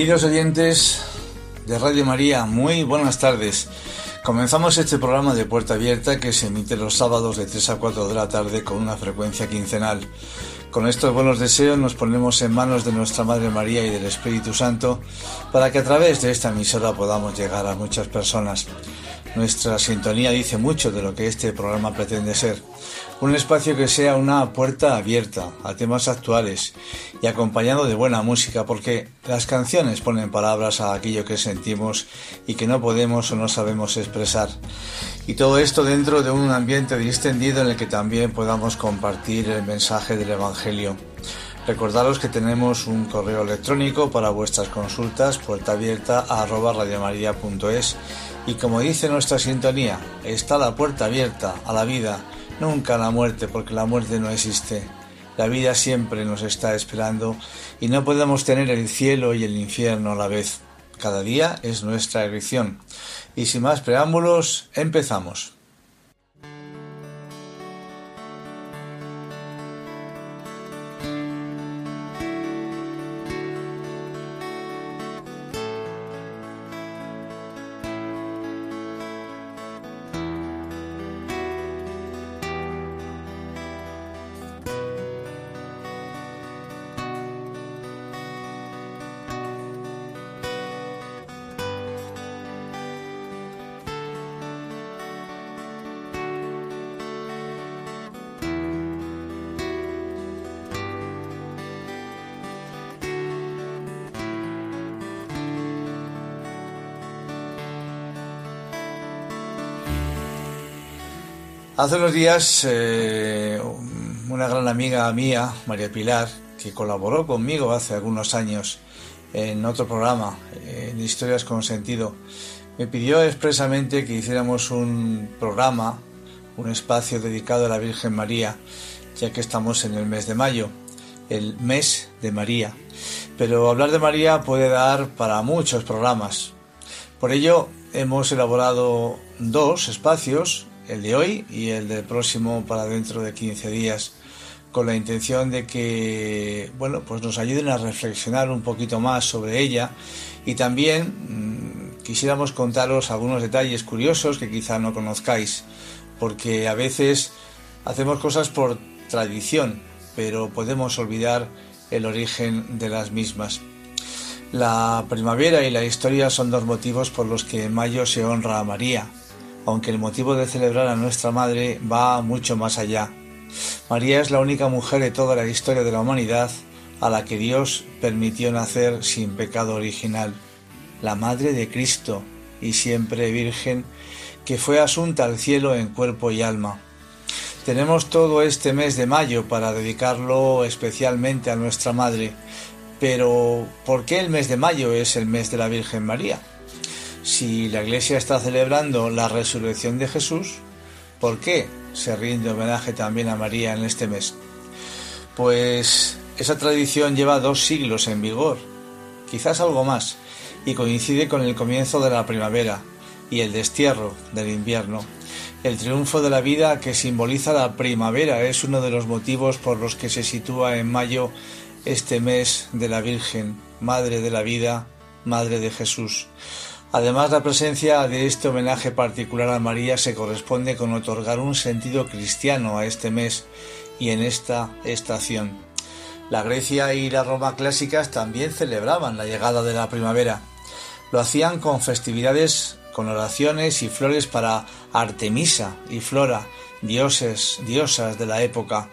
Queridos oyentes de Radio María, muy buenas tardes. Comenzamos este programa de Puerta Abierta que se emite los sábados de 3 a 4 de la tarde con una frecuencia quincenal. Con estos buenos deseos nos ponemos en manos de nuestra Madre María y del Espíritu Santo para que a través de esta emisora podamos llegar a muchas personas. Nuestra sintonía dice mucho de lo que este programa pretende ser. Un espacio que sea una puerta abierta a temas actuales y acompañado de buena música porque las canciones ponen palabras a aquello que sentimos y que no podemos o no sabemos expresar. Y todo esto dentro de un ambiente distendido en el que también podamos compartir el mensaje del Evangelio. Recordaros que tenemos un correo electrónico para vuestras consultas, puerta abierta arroba radiomaria.es y como dice nuestra sintonía, está la puerta abierta a la vida, nunca la muerte, porque la muerte no existe. La vida siempre nos está esperando y no podemos tener el cielo y el infierno a la vez. Cada día es nuestra elección. Y sin más preámbulos, empezamos. Hace unos días eh, una gran amiga mía, María Pilar, que colaboró conmigo hace algunos años en otro programa, en Historias con Sentido, me pidió expresamente que hiciéramos un programa, un espacio dedicado a la Virgen María, ya que estamos en el mes de mayo, el mes de María. Pero hablar de María puede dar para muchos programas. Por ello hemos elaborado dos espacios, el de hoy y el del próximo para dentro de 15 días, con la intención de que, bueno, pues nos ayuden a reflexionar un poquito más sobre ella y también mmm, quisiéramos contaros algunos detalles curiosos que quizá no conozcáis, porque a veces hacemos cosas por tradición, pero podemos olvidar el origen de las mismas. La primavera y la historia son dos motivos por los que en mayo se honra a María, aunque el motivo de celebrar a nuestra Madre va mucho más allá. María es la única mujer de toda la historia de la humanidad a la que Dios permitió nacer sin pecado original, la Madre de Cristo y siempre Virgen, que fue asunta al cielo en cuerpo y alma. Tenemos todo este mes de mayo para dedicarlo especialmente a nuestra Madre. Pero, ¿por qué el mes de mayo es el mes de la Virgen María? Si la Iglesia está celebrando la resurrección de Jesús, ¿por qué se rinde homenaje también a María en este mes? Pues esa tradición lleva dos siglos en vigor, quizás algo más, y coincide con el comienzo de la primavera y el destierro del invierno. El triunfo de la vida que simboliza la primavera es uno de los motivos por los que se sitúa en mayo este mes de la Virgen, Madre de la Vida, Madre de Jesús. Además, la presencia de este homenaje particular a María se corresponde con otorgar un sentido cristiano a este mes y en esta estación. La Grecia y la Roma clásicas también celebraban la llegada de la primavera. Lo hacían con festividades con oraciones y flores para Artemisa y Flora, dioses, diosas de la época,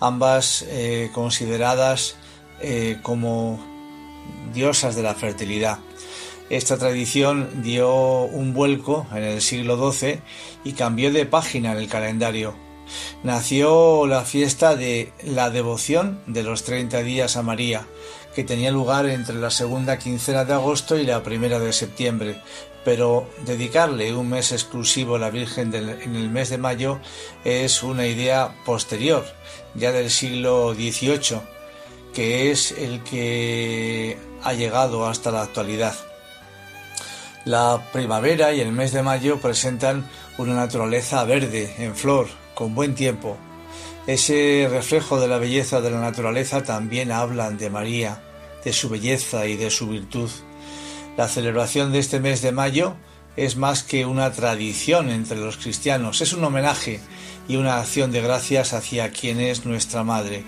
ambas eh, consideradas eh, como diosas de la fertilidad. Esta tradición dio un vuelco en el siglo XII y cambió de página en el calendario. Nació la fiesta de la devoción de los 30 días a María, que tenía lugar entre la segunda quincena de agosto y la primera de septiembre, pero dedicarle un mes exclusivo a la Virgen en el mes de mayo es una idea posterior, ya del siglo XVIII, que es el que ha llegado hasta la actualidad. La primavera y el mes de mayo presentan una naturaleza verde, en flor, con buen tiempo. Ese reflejo de la belleza de la naturaleza también hablan de María, de su belleza y de su virtud. La celebración de este mes de mayo es más que una tradición entre los cristianos, es un homenaje y una acción de gracias hacia quien es nuestra Madre.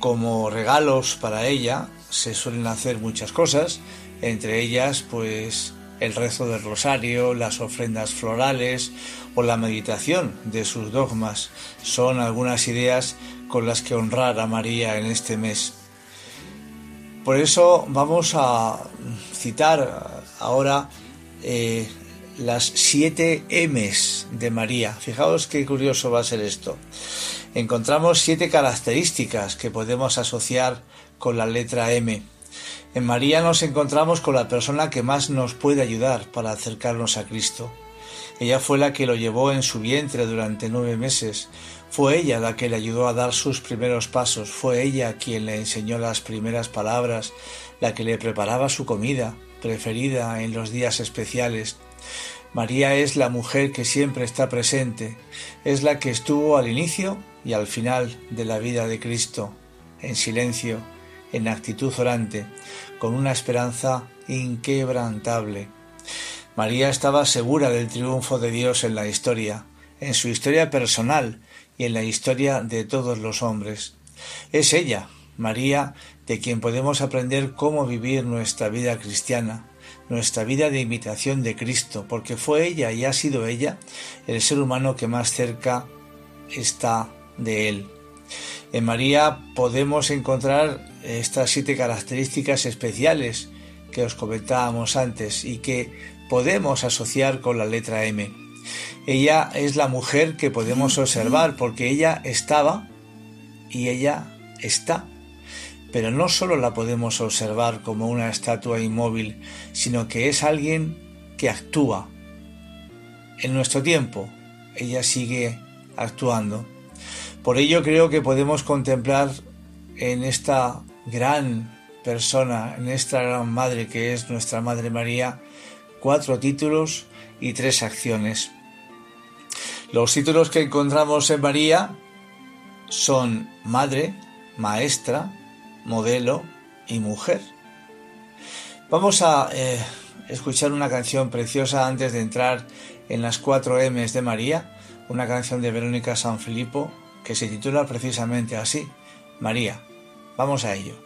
Como regalos para ella se suelen hacer muchas cosas, entre ellas pues el rezo del rosario, las ofrendas florales o la meditación de sus dogmas son algunas ideas con las que honrar a María en este mes. Por eso vamos a citar ahora eh, las siete M's de María. Fijaos qué curioso va a ser esto. Encontramos siete características que podemos asociar con la letra M. En María nos encontramos con la persona que más nos puede ayudar para acercarnos a Cristo. Ella fue la que lo llevó en su vientre durante nueve meses, fue ella la que le ayudó a dar sus primeros pasos, fue ella quien le enseñó las primeras palabras, la que le preparaba su comida preferida en los días especiales. María es la mujer que siempre está presente, es la que estuvo al inicio y al final de la vida de Cristo, en silencio, en actitud orante, con una esperanza inquebrantable. María estaba segura del triunfo de Dios en la historia, en su historia personal, y en la historia de todos los hombres. Es ella, María, de quien podemos aprender cómo vivir nuestra vida cristiana, nuestra vida de imitación de Cristo, porque fue ella y ha sido ella el ser humano que más cerca está de Él. En María podemos encontrar estas siete características especiales que os comentábamos antes y que podemos asociar con la letra M. Ella es la mujer que podemos observar porque ella estaba y ella está. Pero no solo la podemos observar como una estatua inmóvil, sino que es alguien que actúa. En nuestro tiempo, ella sigue actuando. Por ello creo que podemos contemplar en esta gran persona, en esta gran madre que es nuestra Madre María, cuatro títulos y tres acciones. Los títulos que encontramos en María son madre, maestra, modelo y mujer. Vamos a eh, escuchar una canción preciosa antes de entrar en las cuatro M's de María, una canción de Verónica Sanfilippo que se titula precisamente así, María. Vamos a ello.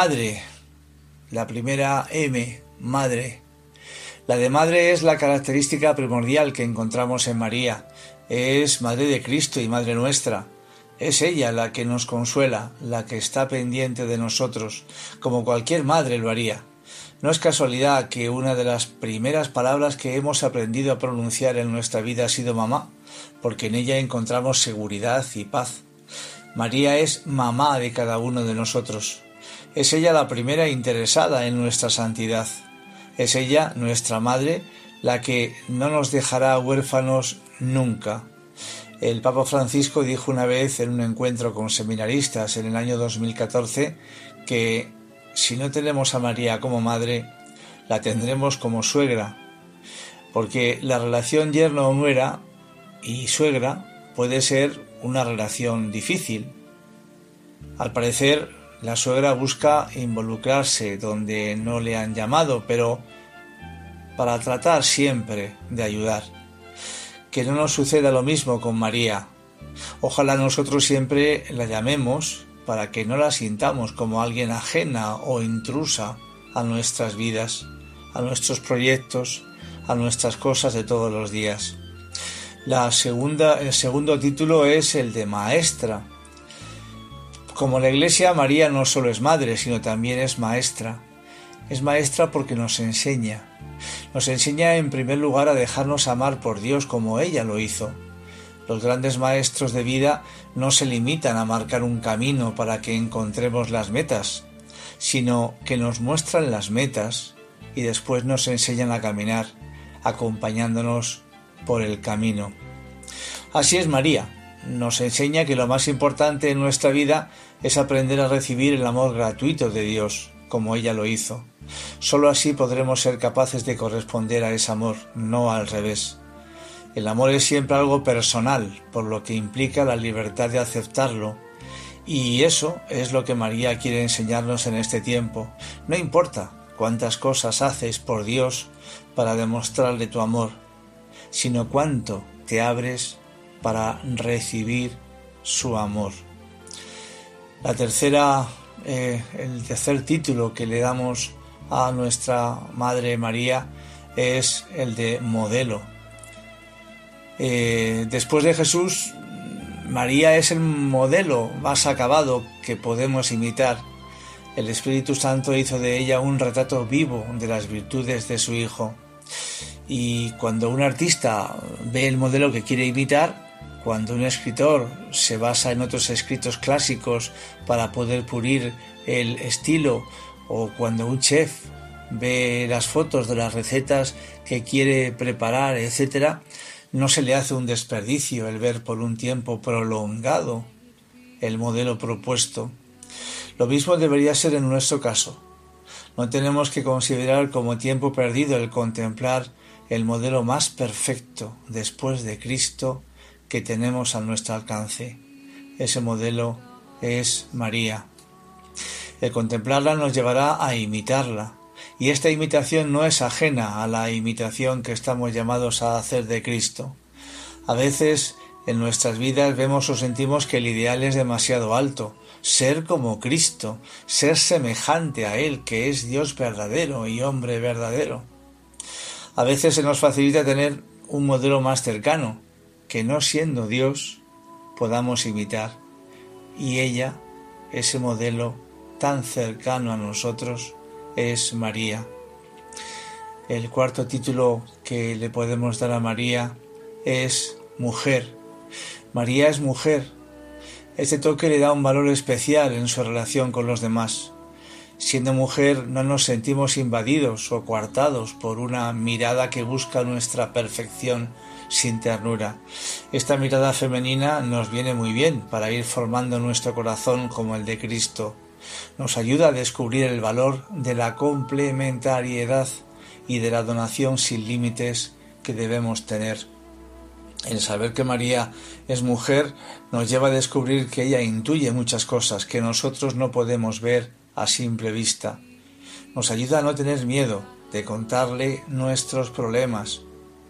Madre, la primera M, madre. La de madre es la característica primordial que encontramos en María. Es madre de Cristo y madre nuestra. Es ella la que nos consuela, la que está pendiente de nosotros, como cualquier madre lo haría. No es casualidad que una de las primeras palabras que hemos aprendido a pronunciar en nuestra vida ha sido mamá, porque en ella encontramos seguridad y paz. María es mamá de cada uno de nosotros. Es ella la primera interesada en nuestra santidad. Es ella, nuestra madre, la que no nos dejará huérfanos nunca. El Papa Francisco dijo una vez en un encuentro con seminaristas en el año 2014 que si no tenemos a María como madre, la tendremos como suegra, porque la relación yerno o nuera y suegra puede ser una relación difícil. Al parecer, la suegra busca involucrarse donde no le han llamado, pero para tratar siempre de ayudar. Que no nos suceda lo mismo con María. Ojalá nosotros siempre la llamemos para que no la sintamos como alguien ajena o intrusa a nuestras vidas, a nuestros proyectos, a nuestras cosas de todos los días. La segunda, el segundo título es el de maestra. Como la Iglesia, María no solo es madre, sino también es maestra. Es maestra porque nos enseña. Nos enseña en primer lugar a dejarnos amar por Dios como ella lo hizo. Los grandes maestros de vida no se limitan a marcar un camino para que encontremos las metas, sino que nos muestran las metas y después nos enseñan a caminar, acompañándonos por el camino. Así es María, nos enseña que lo más importante en nuestra vida es aprender a recibir el amor gratuito de Dios, como ella lo hizo. Solo así podremos ser capaces de corresponder a ese amor, no al revés. El amor es siempre algo personal, por lo que implica la libertad de aceptarlo. Y eso es lo que María quiere enseñarnos en este tiempo. No importa cuántas cosas haces por Dios para demostrarle tu amor, sino cuánto te abres para recibir su amor. La tercera, eh, el tercer título que le damos a nuestra Madre María es el de modelo. Eh, después de Jesús, María es el modelo más acabado que podemos imitar. El Espíritu Santo hizo de ella un retrato vivo de las virtudes de su Hijo. Y cuando un artista ve el modelo que quiere imitar, cuando un escritor se basa en otros escritos clásicos para poder pulir el estilo o cuando un chef ve las fotos de las recetas que quiere preparar, etc., no se le hace un desperdicio el ver por un tiempo prolongado el modelo propuesto. Lo mismo debería ser en nuestro caso. No tenemos que considerar como tiempo perdido el contemplar el modelo más perfecto después de Cristo que tenemos a nuestro alcance. Ese modelo es María. El contemplarla nos llevará a imitarla, y esta imitación no es ajena a la imitación que estamos llamados a hacer de Cristo. A veces en nuestras vidas vemos o sentimos que el ideal es demasiado alto, ser como Cristo, ser semejante a Él, que es Dios verdadero y hombre verdadero. A veces se nos facilita tener un modelo más cercano, que no siendo Dios podamos imitar, y ella, ese modelo tan cercano a nosotros, es María. El cuarto título que le podemos dar a María es mujer. María es mujer. Este toque le da un valor especial en su relación con los demás. Siendo mujer no nos sentimos invadidos o coartados por una mirada que busca nuestra perfección sin ternura. Esta mirada femenina nos viene muy bien para ir formando nuestro corazón como el de Cristo nos ayuda a descubrir el valor de la complementariedad y de la donación sin límites que debemos tener. El saber que María es mujer nos lleva a descubrir que ella intuye muchas cosas que nosotros no podemos ver a simple vista. Nos ayuda a no tener miedo de contarle nuestros problemas,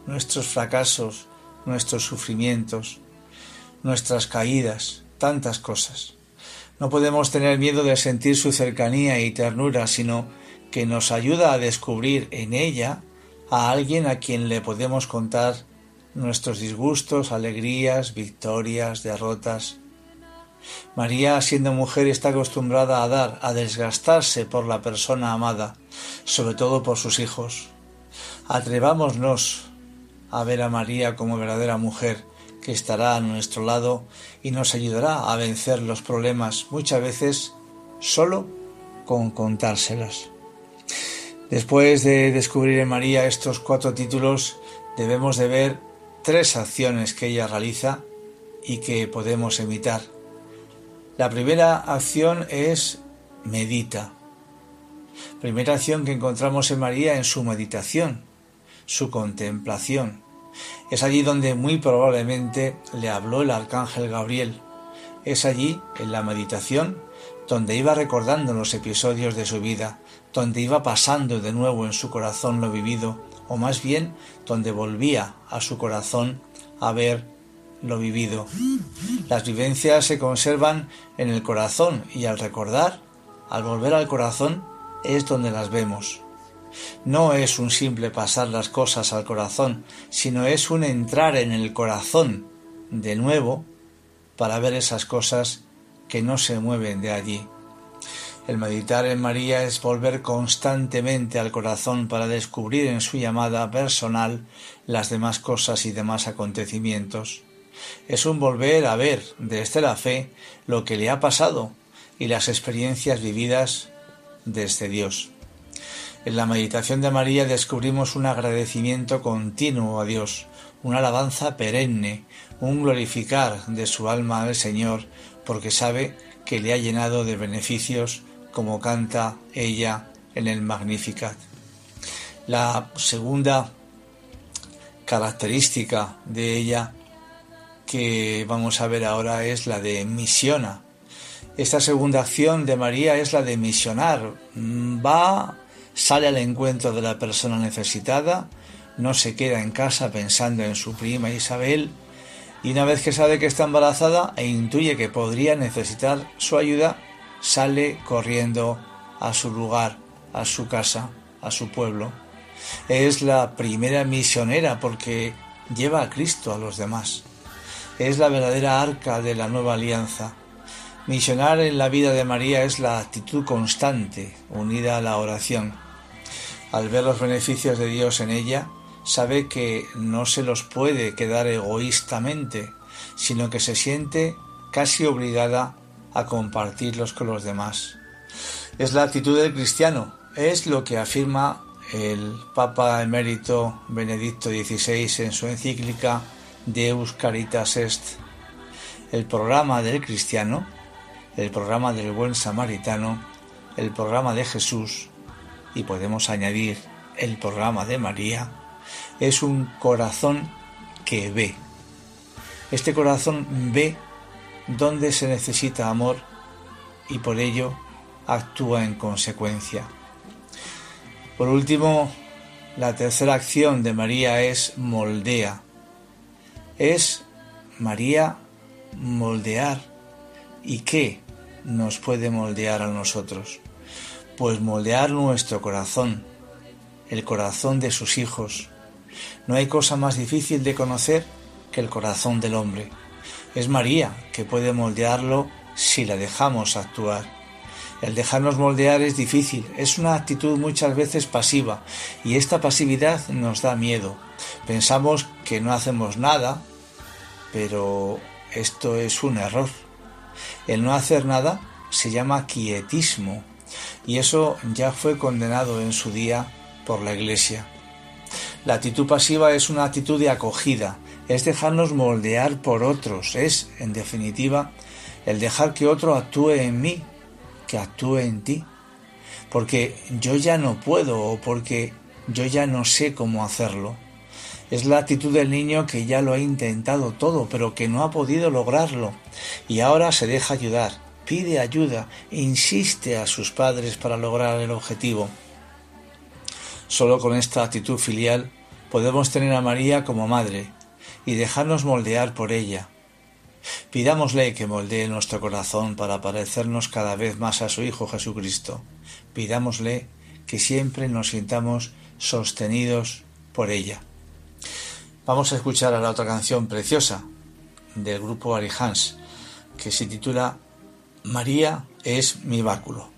nuestros fracasos, nuestros sufrimientos, nuestras caídas, tantas cosas. No podemos tener miedo de sentir su cercanía y ternura, sino que nos ayuda a descubrir en ella a alguien a quien le podemos contar nuestros disgustos, alegrías, victorias, derrotas. María, siendo mujer, está acostumbrada a dar, a desgastarse por la persona amada, sobre todo por sus hijos. Atrevámonos a ver a María como verdadera mujer, que estará a nuestro lado y nos ayudará a vencer los problemas muchas veces solo con contárselas. Después de descubrir en María estos cuatro títulos, debemos de ver tres acciones que ella realiza y que podemos imitar. La primera acción es medita. Primera acción que encontramos en María en su meditación, su contemplación. Es allí donde muy probablemente le habló el arcángel Gabriel. Es allí, en la meditación, donde iba recordando los episodios de su vida, donde iba pasando de nuevo en su corazón lo vivido, o más bien donde volvía a su corazón a ver lo vivido. Las vivencias se conservan en el corazón y al recordar, al volver al corazón, es donde las vemos. No es un simple pasar las cosas al corazón, sino es un entrar en el corazón de nuevo para ver esas cosas que no se mueven de allí. El meditar en María es volver constantemente al corazón para descubrir en su llamada personal las demás cosas y demás acontecimientos. Es un volver a ver desde la fe lo que le ha pasado y las experiencias vividas desde Dios. En la meditación de María descubrimos un agradecimiento continuo a Dios, una alabanza perenne, un glorificar de su alma al Señor, porque sabe que le ha llenado de beneficios como canta ella en el Magnificat. La segunda característica de ella que vamos a ver ahora es la de misiona. Esta segunda acción de María es la de misionar. Va, sale al encuentro de la persona necesitada, no se queda en casa pensando en su prima Isabel, y una vez que sabe que está embarazada e intuye que podría necesitar su ayuda, sale corriendo a su lugar, a su casa, a su pueblo. Es la primera misionera porque lleva a Cristo a los demás. Es la verdadera arca de la nueva alianza. Misionar en la vida de María es la actitud constante, unida a la oración. Al ver los beneficios de Dios en ella, sabe que no se los puede quedar egoístamente, sino que se siente casi obligada a compartirlos con los demás. Es la actitud del cristiano, es lo que afirma el Papa emérito Benedicto XVI en su encíclica Deus Caritas Est. El programa del cristiano, el programa del buen samaritano, el programa de Jesús y podemos añadir el programa de María, es un corazón que ve. Este corazón ve donde se necesita amor y por ello actúa en consecuencia. Por último, la tercera acción de María es moldea. Es María moldear. ¿Y qué nos puede moldear a nosotros? Pues moldear nuestro corazón, el corazón de sus hijos. No hay cosa más difícil de conocer que el corazón del hombre. Es María que puede moldearlo si la dejamos actuar. El dejarnos moldear es difícil, es una actitud muchas veces pasiva y esta pasividad nos da miedo. Pensamos que no hacemos nada, pero esto es un error. El no hacer nada se llama quietismo y eso ya fue condenado en su día por la Iglesia. La actitud pasiva es una actitud de acogida, es dejarnos moldear por otros, es, en definitiva, el dejar que otro actúe en mí, que actúe en ti, porque yo ya no puedo o porque yo ya no sé cómo hacerlo. Es la actitud del niño que ya lo ha intentado todo, pero que no ha podido lograrlo, y ahora se deja ayudar, pide ayuda, insiste a sus padres para lograr el objetivo. Solo con esta actitud filial podemos tener a María como madre, y dejarnos moldear por ella. Pidámosle que moldee nuestro corazón para parecernos cada vez más a su Hijo Jesucristo. Pidámosle que siempre nos sintamos sostenidos por ella. Vamos a escuchar a la otra canción preciosa del grupo Arihans, que se titula María es mi báculo.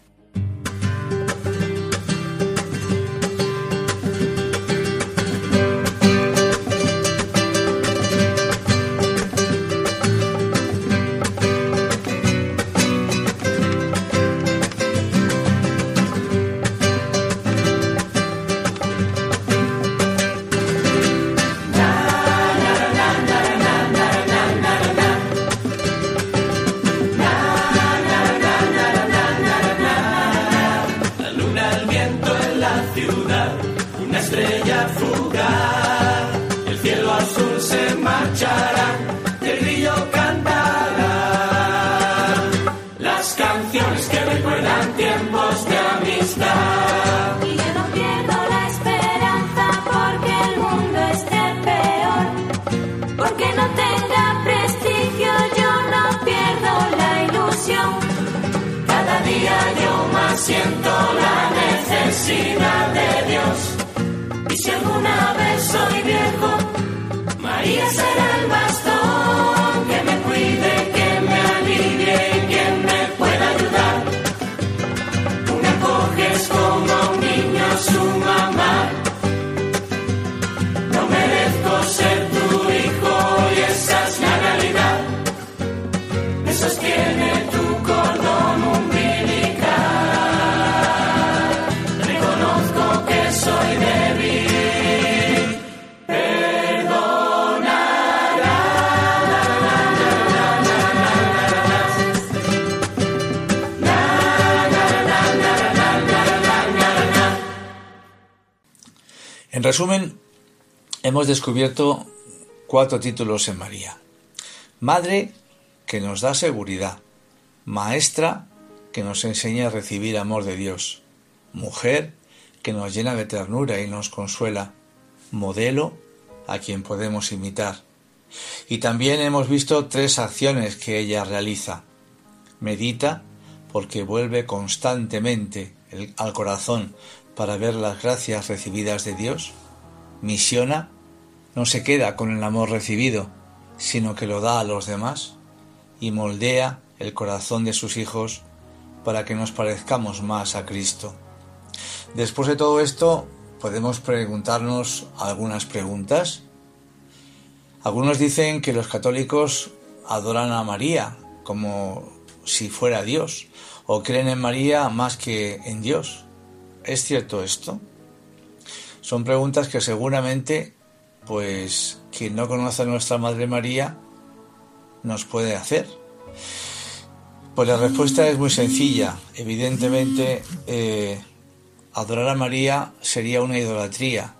Resumen, hemos descubierto cuatro títulos en María. Madre que nos da seguridad, maestra que nos enseña a recibir amor de Dios, mujer que nos llena de ternura y nos consuela, modelo a quien podemos imitar. Y también hemos visto tres acciones que ella realiza. Medita porque vuelve constantemente al corazón para ver las gracias recibidas de Dios. Misiona, no se queda con el amor recibido, sino que lo da a los demás y moldea el corazón de sus hijos para que nos parezcamos más a Cristo. Después de todo esto, podemos preguntarnos algunas preguntas. Algunos dicen que los católicos adoran a María como si fuera Dios, o creen en María más que en Dios. ¿Es cierto esto? Son preguntas que seguramente, pues, quien no conoce a nuestra Madre María nos puede hacer. Pues la respuesta es muy sencilla. Evidentemente, eh, adorar a María sería una idolatría,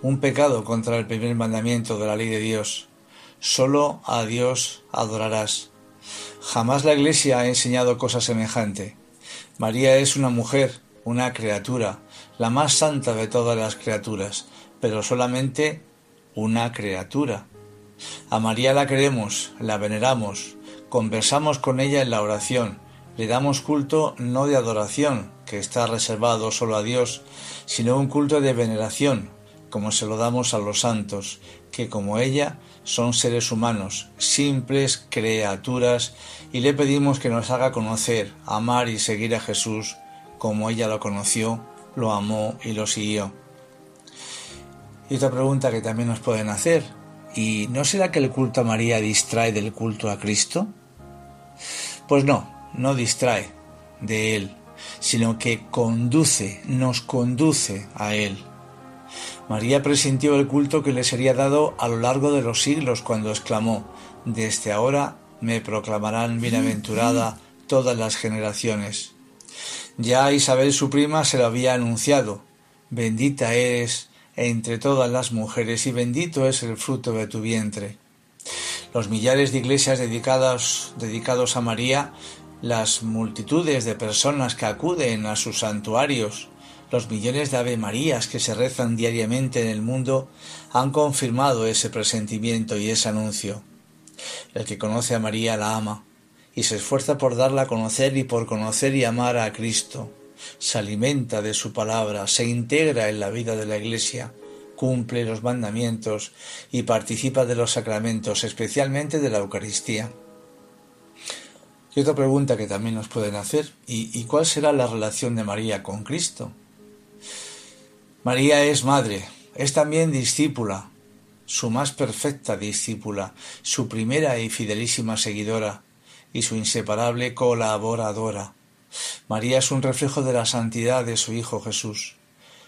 un pecado contra el primer mandamiento de la ley de Dios. Solo a Dios adorarás. Jamás la Iglesia ha enseñado cosa semejante. María es una mujer, una criatura, la más santa de todas las criaturas, pero solamente una criatura. A María la queremos, la veneramos, conversamos con ella en la oración, le damos culto no de adoración, que está reservado solo a Dios, sino un culto de veneración, como se lo damos a los santos, que como ella son seres humanos, simples criaturas, y le pedimos que nos haga conocer, amar y seguir a Jesús como ella lo conoció, lo amó y lo siguió. Y otra pregunta que también nos pueden hacer, ¿y no será que el culto a María distrae del culto a Cristo? Pues no, no distrae de Él, sino que conduce, nos conduce a Él. María presintió el culto que le sería dado a lo largo de los siglos cuando exclamó, Desde ahora me proclamarán bienaventurada todas las generaciones. Ya Isabel su prima se lo había anunciado, Bendita eres entre todas las mujeres y bendito es el fruto de tu vientre. Los millares de iglesias dedicados, dedicados a María las multitudes de personas que acuden a sus santuarios, los millones de Ave Marías que se rezan diariamente en el mundo han confirmado ese presentimiento y ese anuncio. El que conoce a María la ama y se esfuerza por darla a conocer y por conocer y amar a Cristo. Se alimenta de su palabra, se integra en la vida de la Iglesia, cumple los mandamientos y participa de los sacramentos, especialmente de la Eucaristía. Y otra pregunta que también nos pueden hacer, ¿y, cuál será la relación de María con Cristo? María es madre, es también discípula, su más perfecta discípula, su primera y fidelísima seguidora y su inseparable colaboradora. María es un reflejo de la santidad de su Hijo Jesús.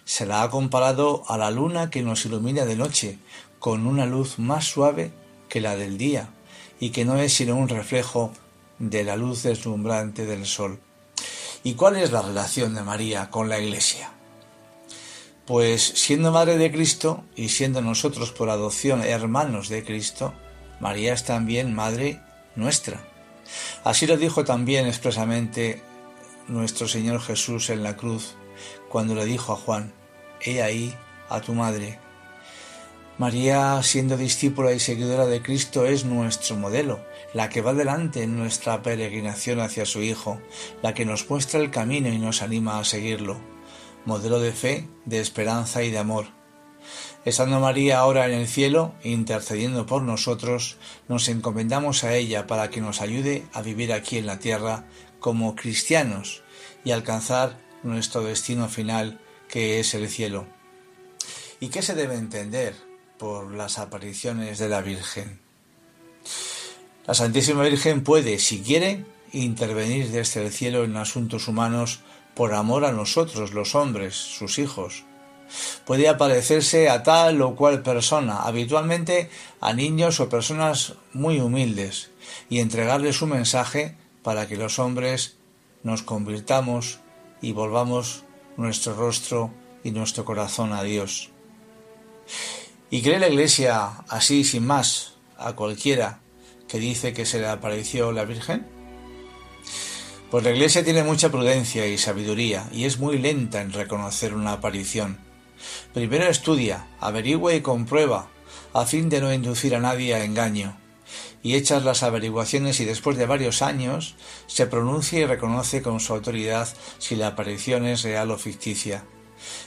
Se la ha comparado a la luna que nos ilumina de noche, con una luz más suave que la del día, y que no es sino un reflejo de la luz deslumbrante del sol. ¿Y cuál es la relación de María con la Iglesia? Pues siendo Madre de Cristo y siendo nosotros por adopción hermanos de Cristo, María es también Madre nuestra. Así lo dijo también expresamente nuestro Señor Jesús en la cruz, cuando le dijo a Juan, He ahí a tu madre. María, siendo discípula y seguidora de Cristo, es nuestro modelo, la que va delante en nuestra peregrinación hacia su Hijo, la que nos muestra el camino y nos anima a seguirlo, modelo de fe, de esperanza y de amor. Estando María ahora en el cielo, intercediendo por nosotros, nos encomendamos a ella para que nos ayude a vivir aquí en la tierra como cristianos y alcanzar nuestro destino final, que es el cielo. ¿Y qué se debe entender por las apariciones de la Virgen. La Santísima Virgen puede, si quiere, intervenir desde el cielo en asuntos humanos por amor a nosotros, los hombres, sus hijos. Puede aparecerse a tal o cual persona, habitualmente a niños o personas muy humildes, y entregarle su mensaje para que los hombres nos convirtamos y volvamos nuestro rostro y nuestro corazón a Dios. ¿Y cree la Iglesia así, sin más, a cualquiera que dice que se le apareció la Virgen? Pues la Iglesia tiene mucha prudencia y sabiduría y es muy lenta en reconocer una aparición. Primero estudia, averigua y comprueba, a fin de no inducir a nadie a engaño y hechas las averiguaciones y después de varios años se pronuncia y reconoce con su autoridad si la aparición es real o ficticia.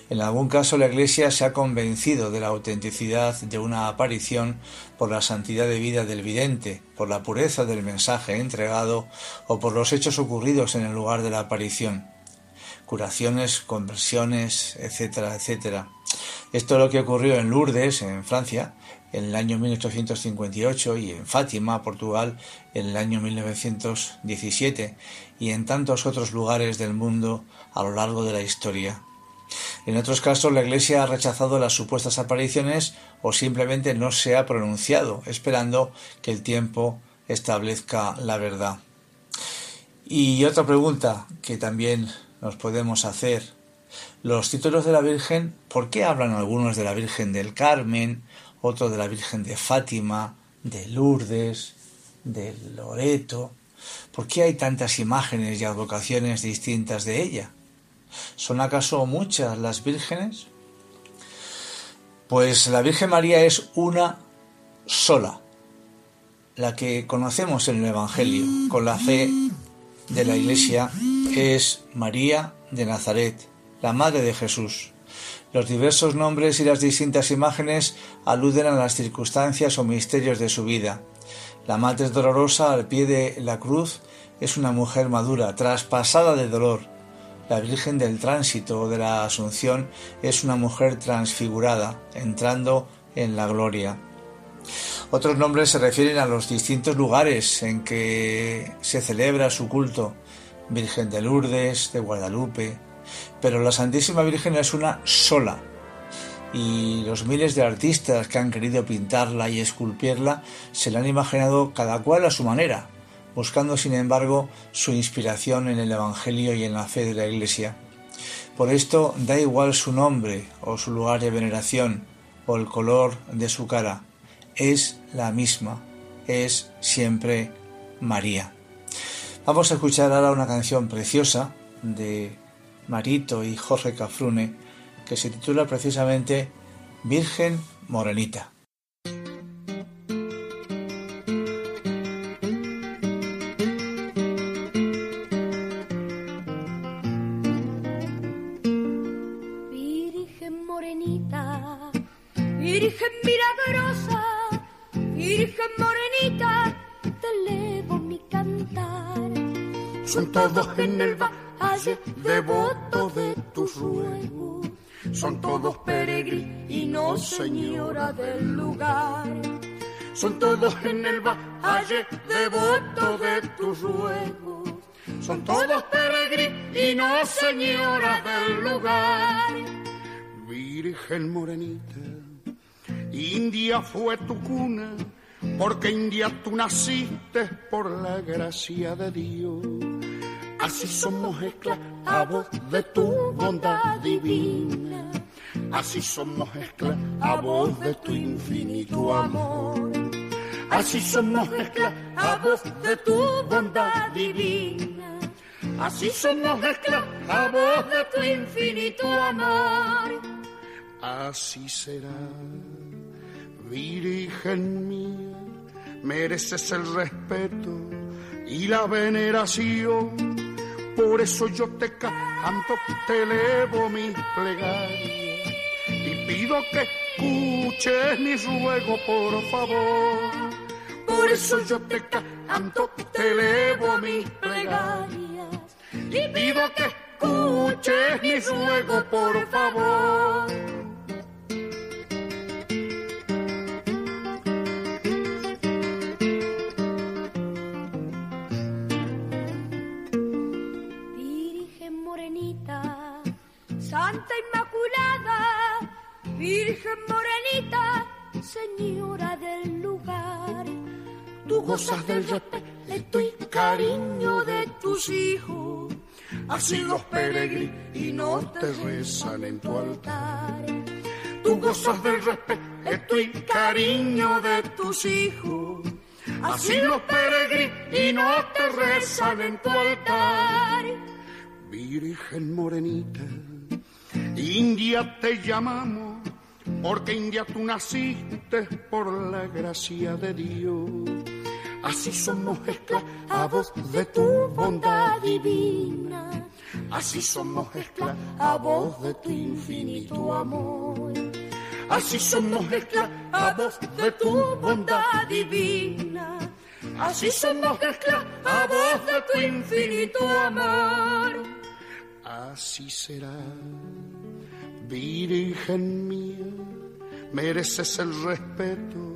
En algún caso la Iglesia se ha convencido de la autenticidad de una aparición por la santidad de vida del vidente, por la pureza del mensaje entregado o por los hechos ocurridos en el lugar de la aparición. Curaciones, conversiones, etcétera, etcétera. Esto es lo que ocurrió en Lourdes, en Francia, en el año 1858 y en Fátima, Portugal, en el año 1917 y en tantos otros lugares del mundo a lo largo de la historia. En otros casos la Iglesia ha rechazado las supuestas apariciones o simplemente no se ha pronunciado, esperando que el tiempo establezca la verdad. Y otra pregunta que también nos podemos hacer. Los títulos de la Virgen, ¿por qué hablan algunos de la Virgen del Carmen, otro de la Virgen de Fátima, de Lourdes, de Loreto. ¿Por qué hay tantas imágenes y advocaciones distintas de ella? ¿Son acaso muchas las vírgenes? Pues la Virgen María es una sola, la que conocemos en el Evangelio con la fe de la Iglesia es María de Nazaret, la Madre de Jesús. Los diversos nombres y las distintas imágenes aluden a las circunstancias o misterios de su vida. La Madre Dolorosa al pie de la cruz es una mujer madura, traspasada de dolor. La Virgen del Tránsito o de la Asunción es una mujer transfigurada, entrando en la gloria. Otros nombres se refieren a los distintos lugares en que se celebra su culto. Virgen de Lourdes, de Guadalupe, pero la Santísima Virgen es una sola. Y los miles de artistas que han querido pintarla y esculpirla se la han imaginado cada cual a su manera, buscando sin embargo su inspiración en el Evangelio y en la fe de la Iglesia. Por esto da igual su nombre o su lugar de veneración o el color de su cara, es la misma, es siempre María. Vamos a escuchar ahora una canción preciosa de Marito y Jorge Cafrune, que se titula precisamente Virgen Morenita. Todos en el valle devoto de tus ruegos. Son todos peregrinos, señora del lugar. Son todos en el valle devoto de tus ruegos. Son todos peregrinos, señora del lugar. Virgen morenita, India fue tu cuna, porque India tú naciste por la gracia de Dios. Así somos esclavos de tu bondad divina. Así somos esclavos de tu infinito amor. Así somos esclavos de tu bondad divina. Así somos esclavos de tu infinito amor. Así será, Virgen mía, mereces el respeto y la veneración. Por eso yo te canto, te elevo mi plegaria y pido que escuches mi ruego, por favor. Por eso yo te canto, te elevo mis plegarias y pido que escuches mi ruego, por favor. Virgen morenita, Señora del lugar. Tú gozas del respeto y cariño de tus hijos. Así los peregrinos te rezan en tu altar. tú gozas del respeto y cariño de tus hijos. Así los peregrinos te rezan en tu altar. Virgen morenita, India te llamamos, porque India tú naciste por la gracia de Dios. Así somos esclavos de tu bondad divina. Así somos esclavos de tu infinito amor. Así somos esclavos de tu bondad divina. Así somos esclavos de tu infinito amor. Así será, Virgen mía, mereces el respeto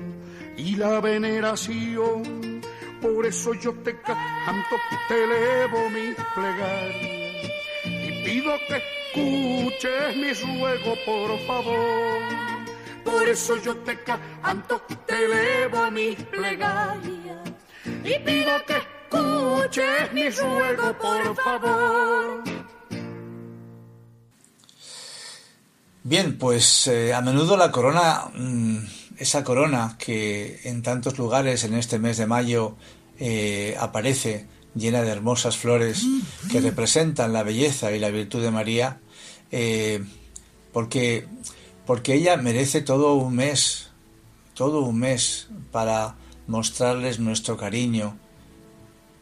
y la veneración. Por eso yo te canto, te elevo mi plegaria y pido que escuches mi ruego, por favor. Por eso yo te canto, te elevo mi plegaria y pido que escuches mi ruego, por favor. Bien, pues eh, a menudo la corona, mmm, esa corona que en tantos lugares en este mes de mayo eh, aparece llena de hermosas flores que representan la belleza y la virtud de María, eh, porque, porque ella merece todo un mes, todo un mes para mostrarles nuestro cariño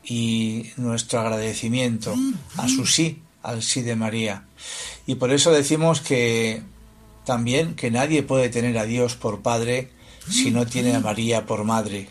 y nuestro agradecimiento a su sí, al sí de María. Y por eso decimos que también que nadie puede tener a Dios por Padre si no tiene a María por Madre.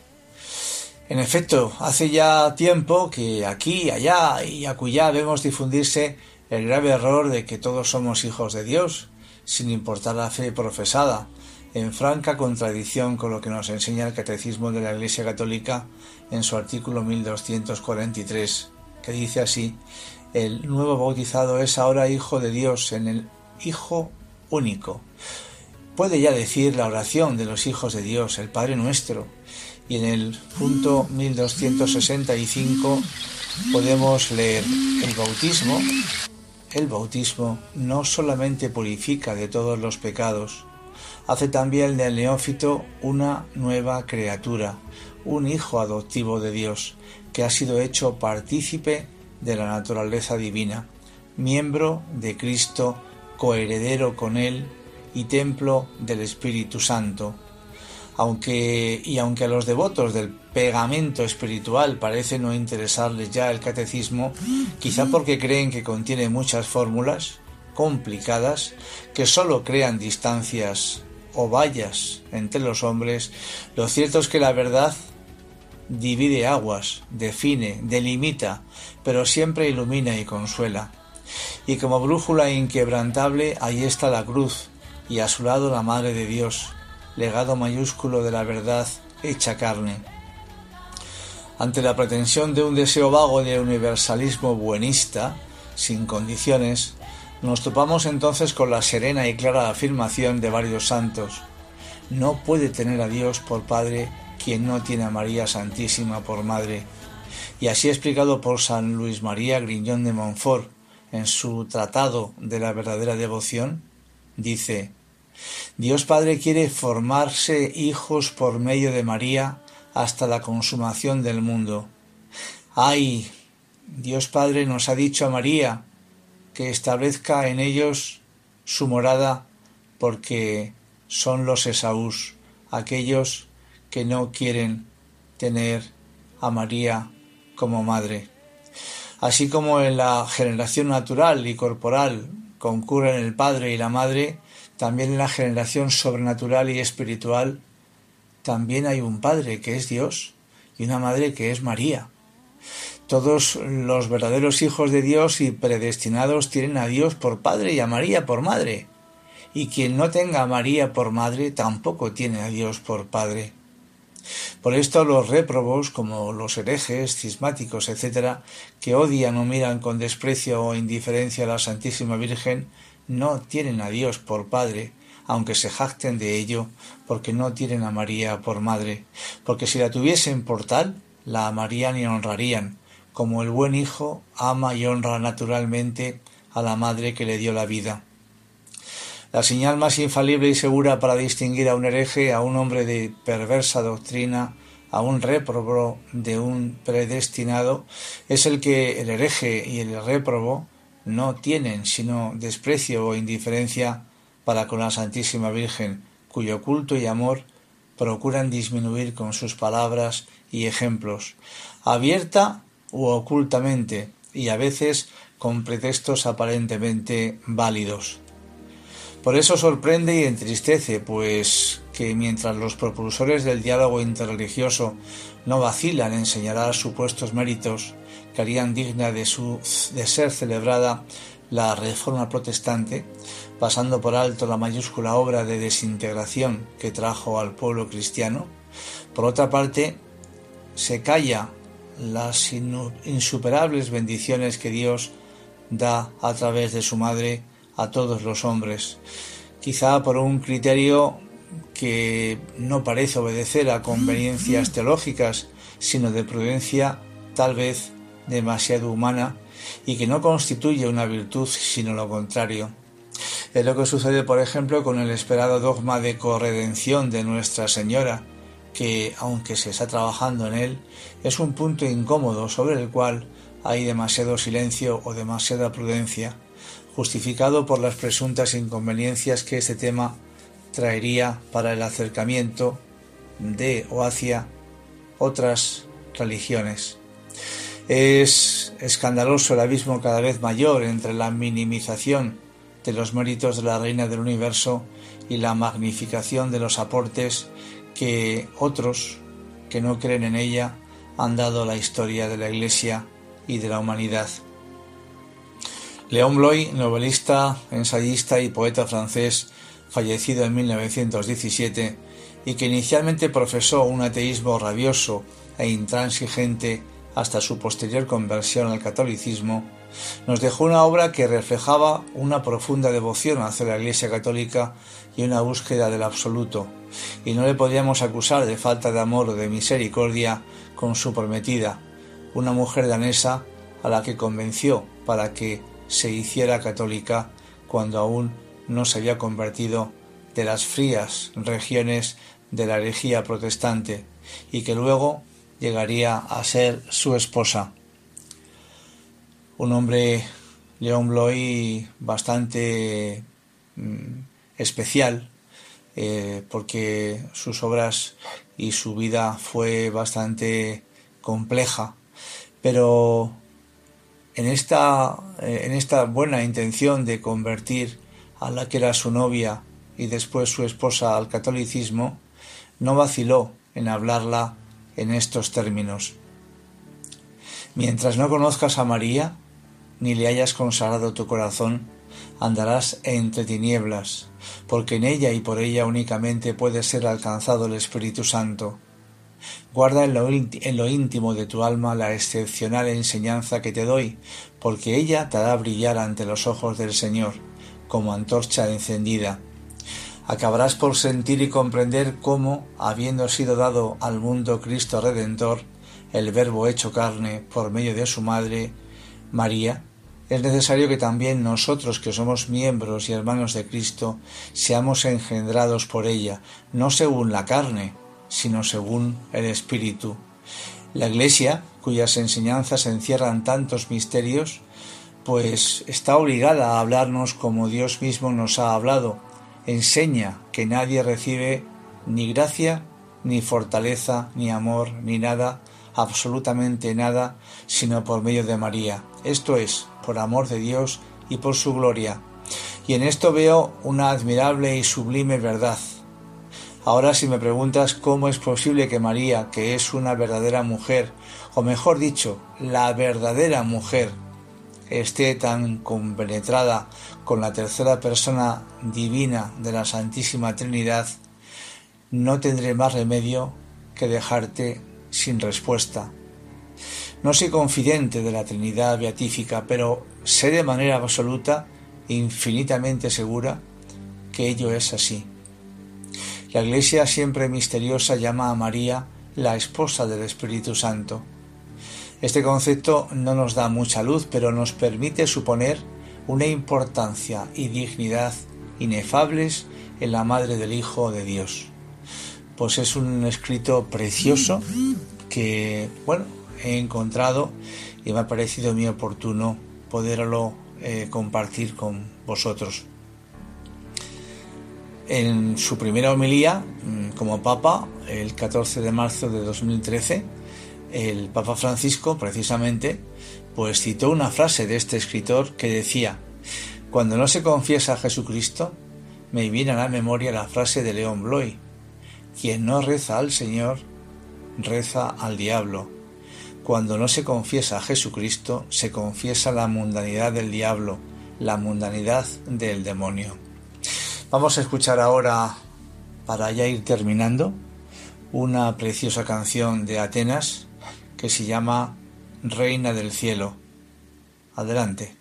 En efecto, hace ya tiempo que aquí, allá y acullá vemos difundirse el grave error de que todos somos hijos de Dios, sin importar la fe profesada, en franca contradicción con lo que nos enseña el Catecismo de la Iglesia Católica en su artículo 1243, dice así, el nuevo bautizado es ahora hijo de Dios en el Hijo único. Puede ya decir la oración de los hijos de Dios, el Padre nuestro, y en el punto 1265 podemos leer el bautismo. El bautismo no solamente purifica de todos los pecados, hace también del neófito una nueva criatura, un hijo adoptivo de Dios, que ha sido hecho partícipe de la naturaleza divina, miembro de Cristo, coheredero con Él y templo del Espíritu Santo. Aunque, y aunque a los devotos del pegamento espiritual parece no interesarles ya el catecismo, quizá porque creen que contiene muchas fórmulas complicadas que sólo crean distancias o vallas entre los hombres, lo cierto es que la verdad divide aguas, define, delimita, pero siempre ilumina y consuela. Y como brújula inquebrantable, ahí está la cruz, y a su lado la Madre de Dios, legado mayúsculo de la verdad hecha carne. Ante la pretensión de un deseo vago de universalismo buenista, sin condiciones, nos topamos entonces con la serena y clara afirmación de varios santos. No puede tener a Dios por Padre quien no tiene a María Santísima por Madre. Y así explicado por San Luis María Griñón de Montfort en su Tratado de la verdadera devoción, dice Dios Padre quiere formarse hijos por medio de María hasta la consumación del mundo. ¡Ay! Dios Padre nos ha dicho a María que establezca en ellos su morada porque son los Esaús, aquellos que no quieren tener a María como madre. Así como en la generación natural y corporal concurren el padre y la madre, también en la generación sobrenatural y espiritual, también hay un Padre que es Dios y una Madre que es María. Todos los verdaderos hijos de Dios y predestinados tienen a Dios por Padre y a María por Madre. Y quien no tenga a María por Madre tampoco tiene a Dios por Padre. Por esto los réprobos, como los herejes, cismáticos, etc., que odian o miran con desprecio o indiferencia a la Santísima Virgen, no tienen a Dios por Padre, aunque se jacten de ello, porque no tienen a María por Madre, porque si la tuviesen por tal, la amarían y honrarían, como el buen Hijo ama y honra naturalmente a la Madre que le dio la vida. La señal más infalible y segura para distinguir a un hereje, a un hombre de perversa doctrina, a un réprobo de un predestinado, es el que el hereje y el réprobo no tienen sino desprecio o indiferencia para con la Santísima Virgen, cuyo culto y amor procuran disminuir con sus palabras y ejemplos, abierta u ocultamente, y a veces con pretextos aparentemente válidos. Por eso sorprende y entristece, pues que mientras los propulsores del diálogo interreligioso no vacilan en señalar supuestos méritos que harían digna de, ser celebrada la reforma protestante, pasando por alto la mayúscula obra de desintegración que trajo al pueblo cristiano, por otra parte, se calla las insuperables bendiciones que Dios da a través de su madre a todos los hombres, quizá por un criterio que no parece obedecer a conveniencias teológicas, sino de prudencia tal vez demasiado humana y que no constituye una virtud, sino lo contrario. Es lo que sucede, por ejemplo, con el esperado dogma de corredención de Nuestra Señora, que, aunque se está trabajando en él, es un punto incómodo sobre el cual hay demasiado silencio o demasiada prudencia, justificado por las presuntas inconveniencias que este tema traería para el acercamiento de o hacia otras religiones. Es escandaloso el abismo cada vez mayor entre la minimización de los méritos de la Reina del Universo y la magnificación de los aportes que otros que no creen en ella han dado a la historia de la Iglesia y de la humanidad. Léon Bloy, novelista, ensayista y poeta francés, fallecido en 1917, y que inicialmente profesó un ateísmo rabioso e intransigente hasta su posterior conversión al catolicismo, nos dejó una obra que reflejaba una profunda devoción hacia la Iglesia católica y una búsqueda del absoluto, y no le podíamos acusar de falta de amor o de misericordia con su prometida, una mujer danesa a la que convenció para que se hiciera católica cuando aún no se había convertido de las frías regiones de la herejía protestante y que luego llegaría a ser su esposa. Un hombre, León Bloy, bastante mm, especial, eh, porque sus obras y su vida fue bastante compleja, pero en esta, eh, en esta buena intención de convertir a la que era su novia y después su esposa al catolicismo, no vaciló en hablarla en estos términos. Mientras no conozcas a María, ni le hayas consagrado tu corazón, andarás entre tinieblas, porque en ella y por ella únicamente puede ser alcanzado el Espíritu Santo. Guarda en lo, en lo, íntimo de tu alma la excepcional enseñanza que te doy, porque ella te hará brillar ante los ojos del Señor, como antorcha encendida, acabarás por sentir y comprender cómo, habiendo sido dado al mundo Cristo Redentor, el Verbo hecho carne por medio de su Madre, María, es necesario que también nosotros que somos miembros y hermanos de Cristo seamos engendrados por ella, no según la carne, sino según el Espíritu. La Iglesia, cuyas enseñanzas encierran tantos misterios, pues está obligada a hablarnos como Dios mismo nos ha hablado, enseña que nadie recibe ni gracia, ni fortaleza, ni amor, ni nada, absolutamente nada, sino por medio de María. Esto es, por amor de Dios y por su gloria. Y en esto veo una admirable y sublime verdad. Ahora si me preguntas cómo es posible que María, que es una verdadera mujer, o mejor dicho, la verdadera mujer, esté tan compenetrada con la tercera persona divina de la Santísima Trinidad, no tendré más remedio que dejarte sin respuesta. No soy confidente de la Trinidad beatífica, pero sé de manera absoluta, infinitamente segura, que ello es así. La Iglesia siempre misteriosa llama a María la esposa del Espíritu Santo. Este concepto no nos da mucha luz, pero nos permite suponer una importancia y dignidad inefables en la madre del Hijo de Dios. Pues es un escrito precioso que, bueno, he encontrado y me ha parecido muy oportuno poderlo eh, compartir con vosotros. En su primera homilía mm, como Papa, el 14 de marzo de 2013, el Papa Francisco precisamente pues citó una frase de este escritor que decía, cuando no se confiesa a Jesucristo, me viene a la memoria la frase de León Bloy, quien no reza al Señor, reza al diablo. Cuando no se confiesa a Jesucristo, se confiesa la mundanidad del diablo, la mundanidad del demonio. Vamos a escuchar ahora, para ya ir terminando, una preciosa canción de Atenas que se llama Reina del Cielo. Adelante.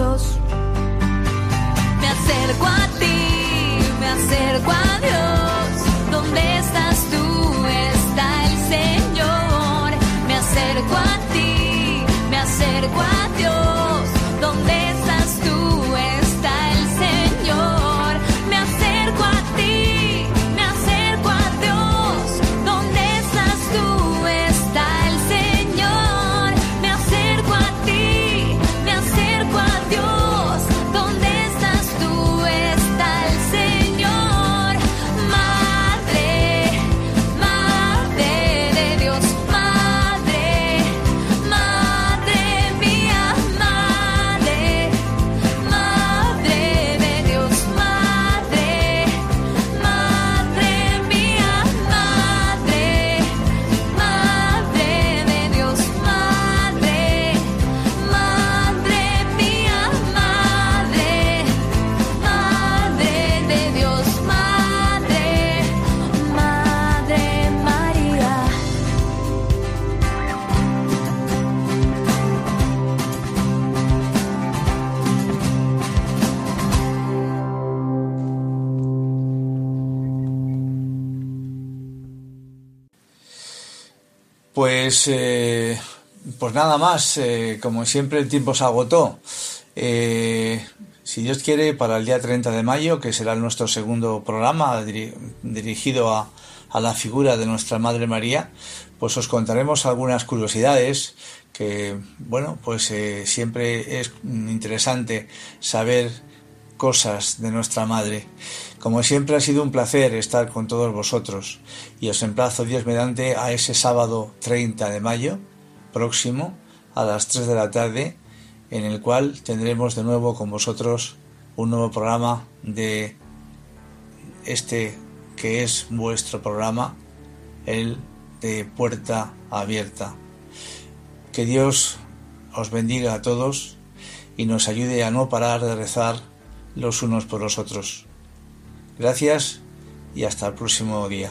so Pues, eh, pues nada más, eh, como siempre el tiempo se agotó. Eh, si Dios quiere, para el día 30 de mayo, que será nuestro segundo programa dirigido a, la figura de nuestra Madre María, pues os contaremos algunas curiosidades que, bueno, pues eh, siempre es interesante saber cosas de nuestra Madre. Como siempre ha sido un placer estar con todos vosotros y os emplazo Dios mediante a ese sábado 30 de mayo próximo a las 3 de la tarde en el cual tendremos de nuevo con vosotros un nuevo programa de este que es vuestro programa, el de Puerta Abierta. Que Dios os bendiga a todos y nos ayude a no parar de rezar los unos por los otros. Gracias y hasta el próximo día.